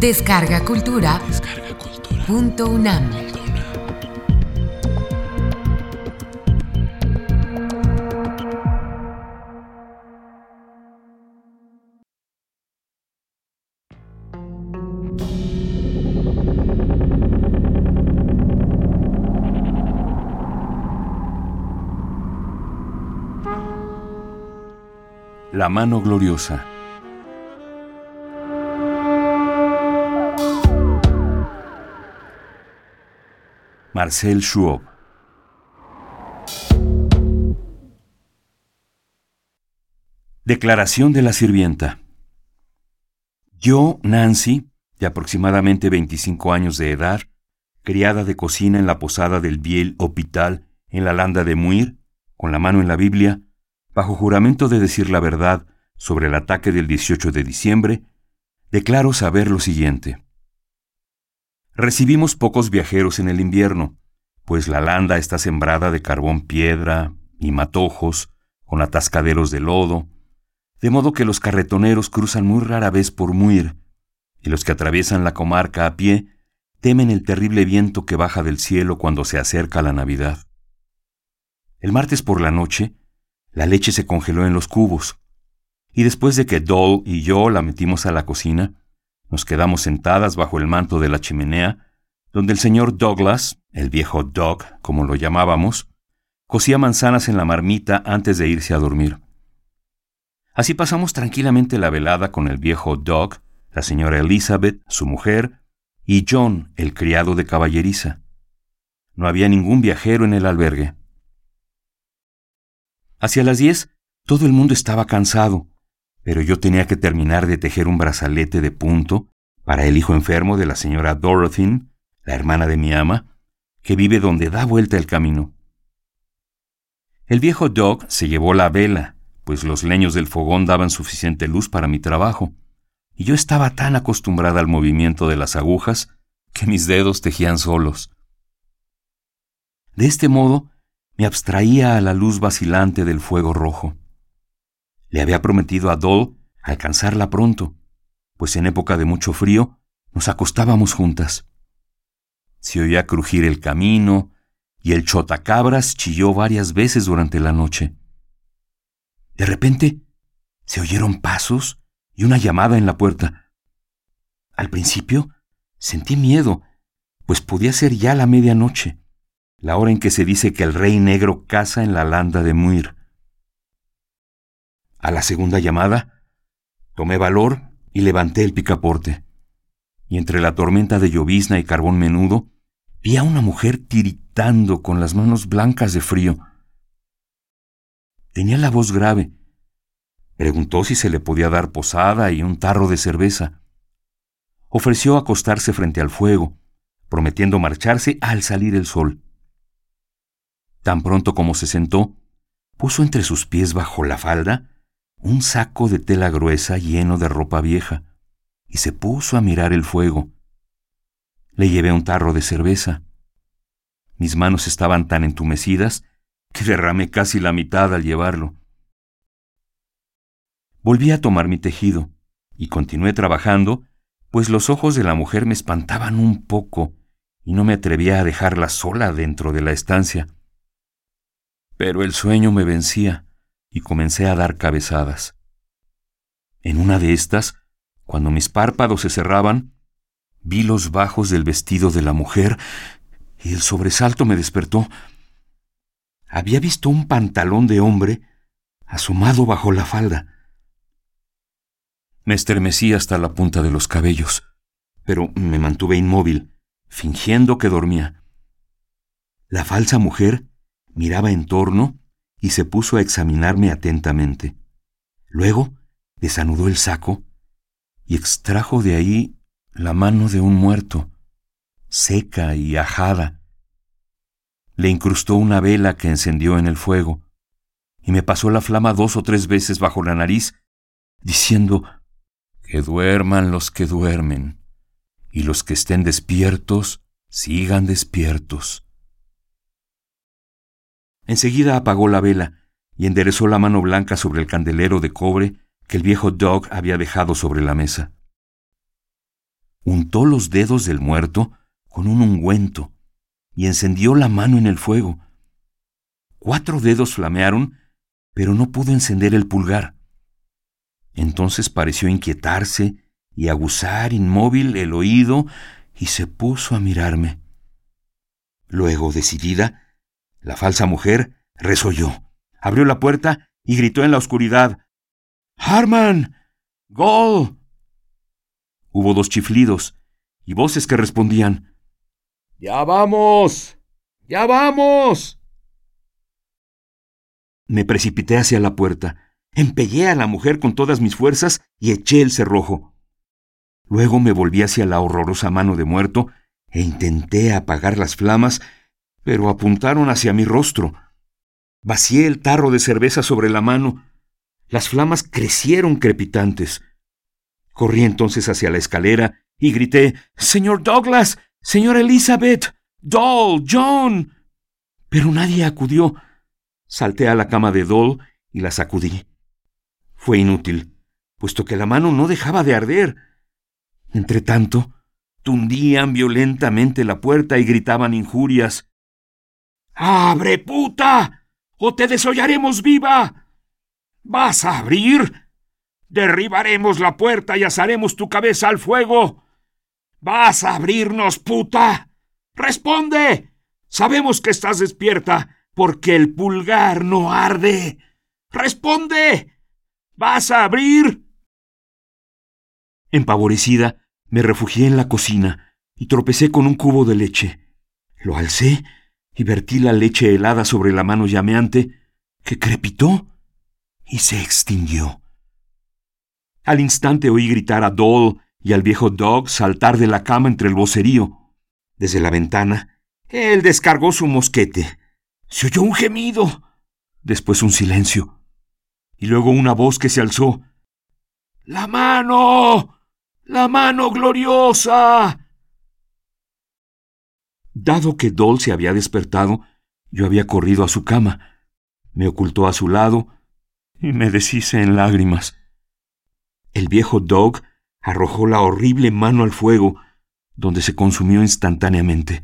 Descarga Cultura. Punto UNAM. La mano gloriosa. Marcel Schwab. Declaración de la sirvienta. Yo, Nancy, de aproximadamente 25 años de edad, criada de cocina en la posada del Biel Hospital en la landa de Muir, con la mano en la Biblia, bajo juramento de decir la verdad sobre el ataque del 18 de diciembre, declaro saber lo siguiente. Recibimos pocos viajeros en el invierno, pues la landa está sembrada de carbón piedra y matojos, con atascaderos de lodo, de modo que los carretoneros cruzan muy rara vez por Muir, y los que atraviesan la comarca a pie temen el terrible viento que baja del cielo cuando se acerca la Navidad. El martes por la noche, la leche se congeló en los cubos, y después de que Doll y yo la metimos a la cocina, nos quedamos sentadas bajo el manto de la chimenea, donde el señor Douglas, el viejo Doug, como lo llamábamos, cocía manzanas en la marmita antes de irse a dormir. Así pasamos tranquilamente la velada con el viejo Doug, la señora Elizabeth, su mujer, y John, el criado de caballeriza. No había ningún viajero en el albergue. Hacia las diez, todo el mundo estaba cansado, pero yo tenía que terminar de tejer un brazalete de punto para el hijo enfermo de la señora Dorothy, la hermana de mi ama, que vive donde da vuelta el camino. El viejo Doug se llevó la vela, pues los leños del fogón daban suficiente luz para mi trabajo, y yo estaba tan acostumbrada al movimiento de las agujas que mis dedos tejían solos. De este modo, me abstraía a la luz vacilante del fuego rojo. Le había prometido a Doll alcanzarla pronto, pues en época de mucho frío nos acostábamos juntas. Se oía crujir el camino y el chotacabras chilló varias veces durante la noche. De repente se oyeron pasos y una llamada en la puerta. Al principio sentí miedo, pues podía ser ya la medianoche la hora en que se dice que el rey negro caza en la landa de Muir. A la segunda llamada, tomé valor y levanté el picaporte. Y entre la tormenta de llovizna y carbón menudo, vi a una mujer tiritando con las manos blancas de frío. Tenía la voz grave. Preguntó si se le podía dar posada y un tarro de cerveza. Ofreció acostarse frente al fuego, prometiendo marcharse al salir el sol. Tan pronto como se sentó, puso entre sus pies bajo la falda un saco de tela gruesa lleno de ropa vieja y se puso a mirar el fuego. Le llevé un tarro de cerveza. Mis manos estaban tan entumecidas que derramé casi la mitad al llevarlo. Volví a tomar mi tejido y continué trabajando, pues los ojos de la mujer me espantaban un poco y no me atrevía a dejarla sola dentro de la estancia. Pero el sueño me vencía y comencé a dar cabezadas. En una de estas, cuando mis párpados se cerraban, vi los bajos del vestido de la mujer y el sobresalto me despertó. Había visto un pantalón de hombre asomado bajo la falda. Me estremecí hasta la punta de los cabellos, pero me mantuve inmóvil, fingiendo que dormía. La falsa mujer miraba en torno y se puso a examinarme atentamente. Luego desanudó el saco y extrajo de ahí la mano de un muerto, seca y ajada. Le incrustó una vela que encendió en el fuego y me pasó la flama dos o tres veces bajo la nariz, diciendo, que duerman los que duermen, y los que estén despiertos, sigan despiertos. Enseguida apagó la vela y enderezó la mano blanca sobre el candelero de cobre que el viejo Doug había dejado sobre la mesa. untó los dedos del muerto con un ungüento y encendió la mano en el fuego. Cuatro dedos flamearon, pero no pudo encender el pulgar. Entonces pareció inquietarse y aguzar inmóvil el oído y se puso a mirarme. Luego, decidida, la falsa mujer resolló, abrió la puerta y gritó en la oscuridad Harman. Gol. Hubo dos chiflidos y voces que respondían Ya vamos. Ya vamos. Me precipité hacia la puerta, empellé a la mujer con todas mis fuerzas y eché el cerrojo. Luego me volví hacia la horrorosa mano de muerto e intenté apagar las flamas, pero apuntaron hacia mi rostro. Vacié el tarro de cerveza sobre la mano. Las flamas crecieron crepitantes. Corrí entonces hacia la escalera y grité Señor Douglas. Señor Elizabeth. Doll. John. Pero nadie acudió. Salté a la cama de Doll y la sacudí. Fue inútil, puesto que la mano no dejaba de arder. Entretanto, tundían violentamente la puerta y gritaban injurias. ¡Abre, puta! ¡O te desollaremos viva! ¿Vas a abrir? Derribaremos la puerta y asaremos tu cabeza al fuego. ¿Vas a abrirnos, puta? ¡Responde! Sabemos que estás despierta porque el pulgar no arde. ¡Responde! ¿Vas a abrir? Empavorecida, me refugié en la cocina y tropecé con un cubo de leche. Lo alcé y vertí la leche helada sobre la mano llameante, que crepitó y se extinguió. Al instante oí gritar a Doll y al viejo Dog saltar de la cama entre el vocerío. Desde la ventana, él descargó su mosquete se oyó un gemido, después un silencio, y luego una voz que se alzó. ¡La mano! ¡La mano gloriosa! Dado que Doll se había despertado, yo había corrido a su cama, me ocultó a su lado y me deshice en lágrimas. El viejo Dog arrojó la horrible mano al fuego, donde se consumió instantáneamente.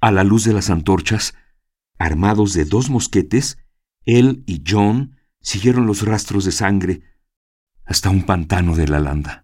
A la luz de las antorchas, armados de dos mosquetes, él y John siguieron los rastros de sangre hasta un pantano de la landa.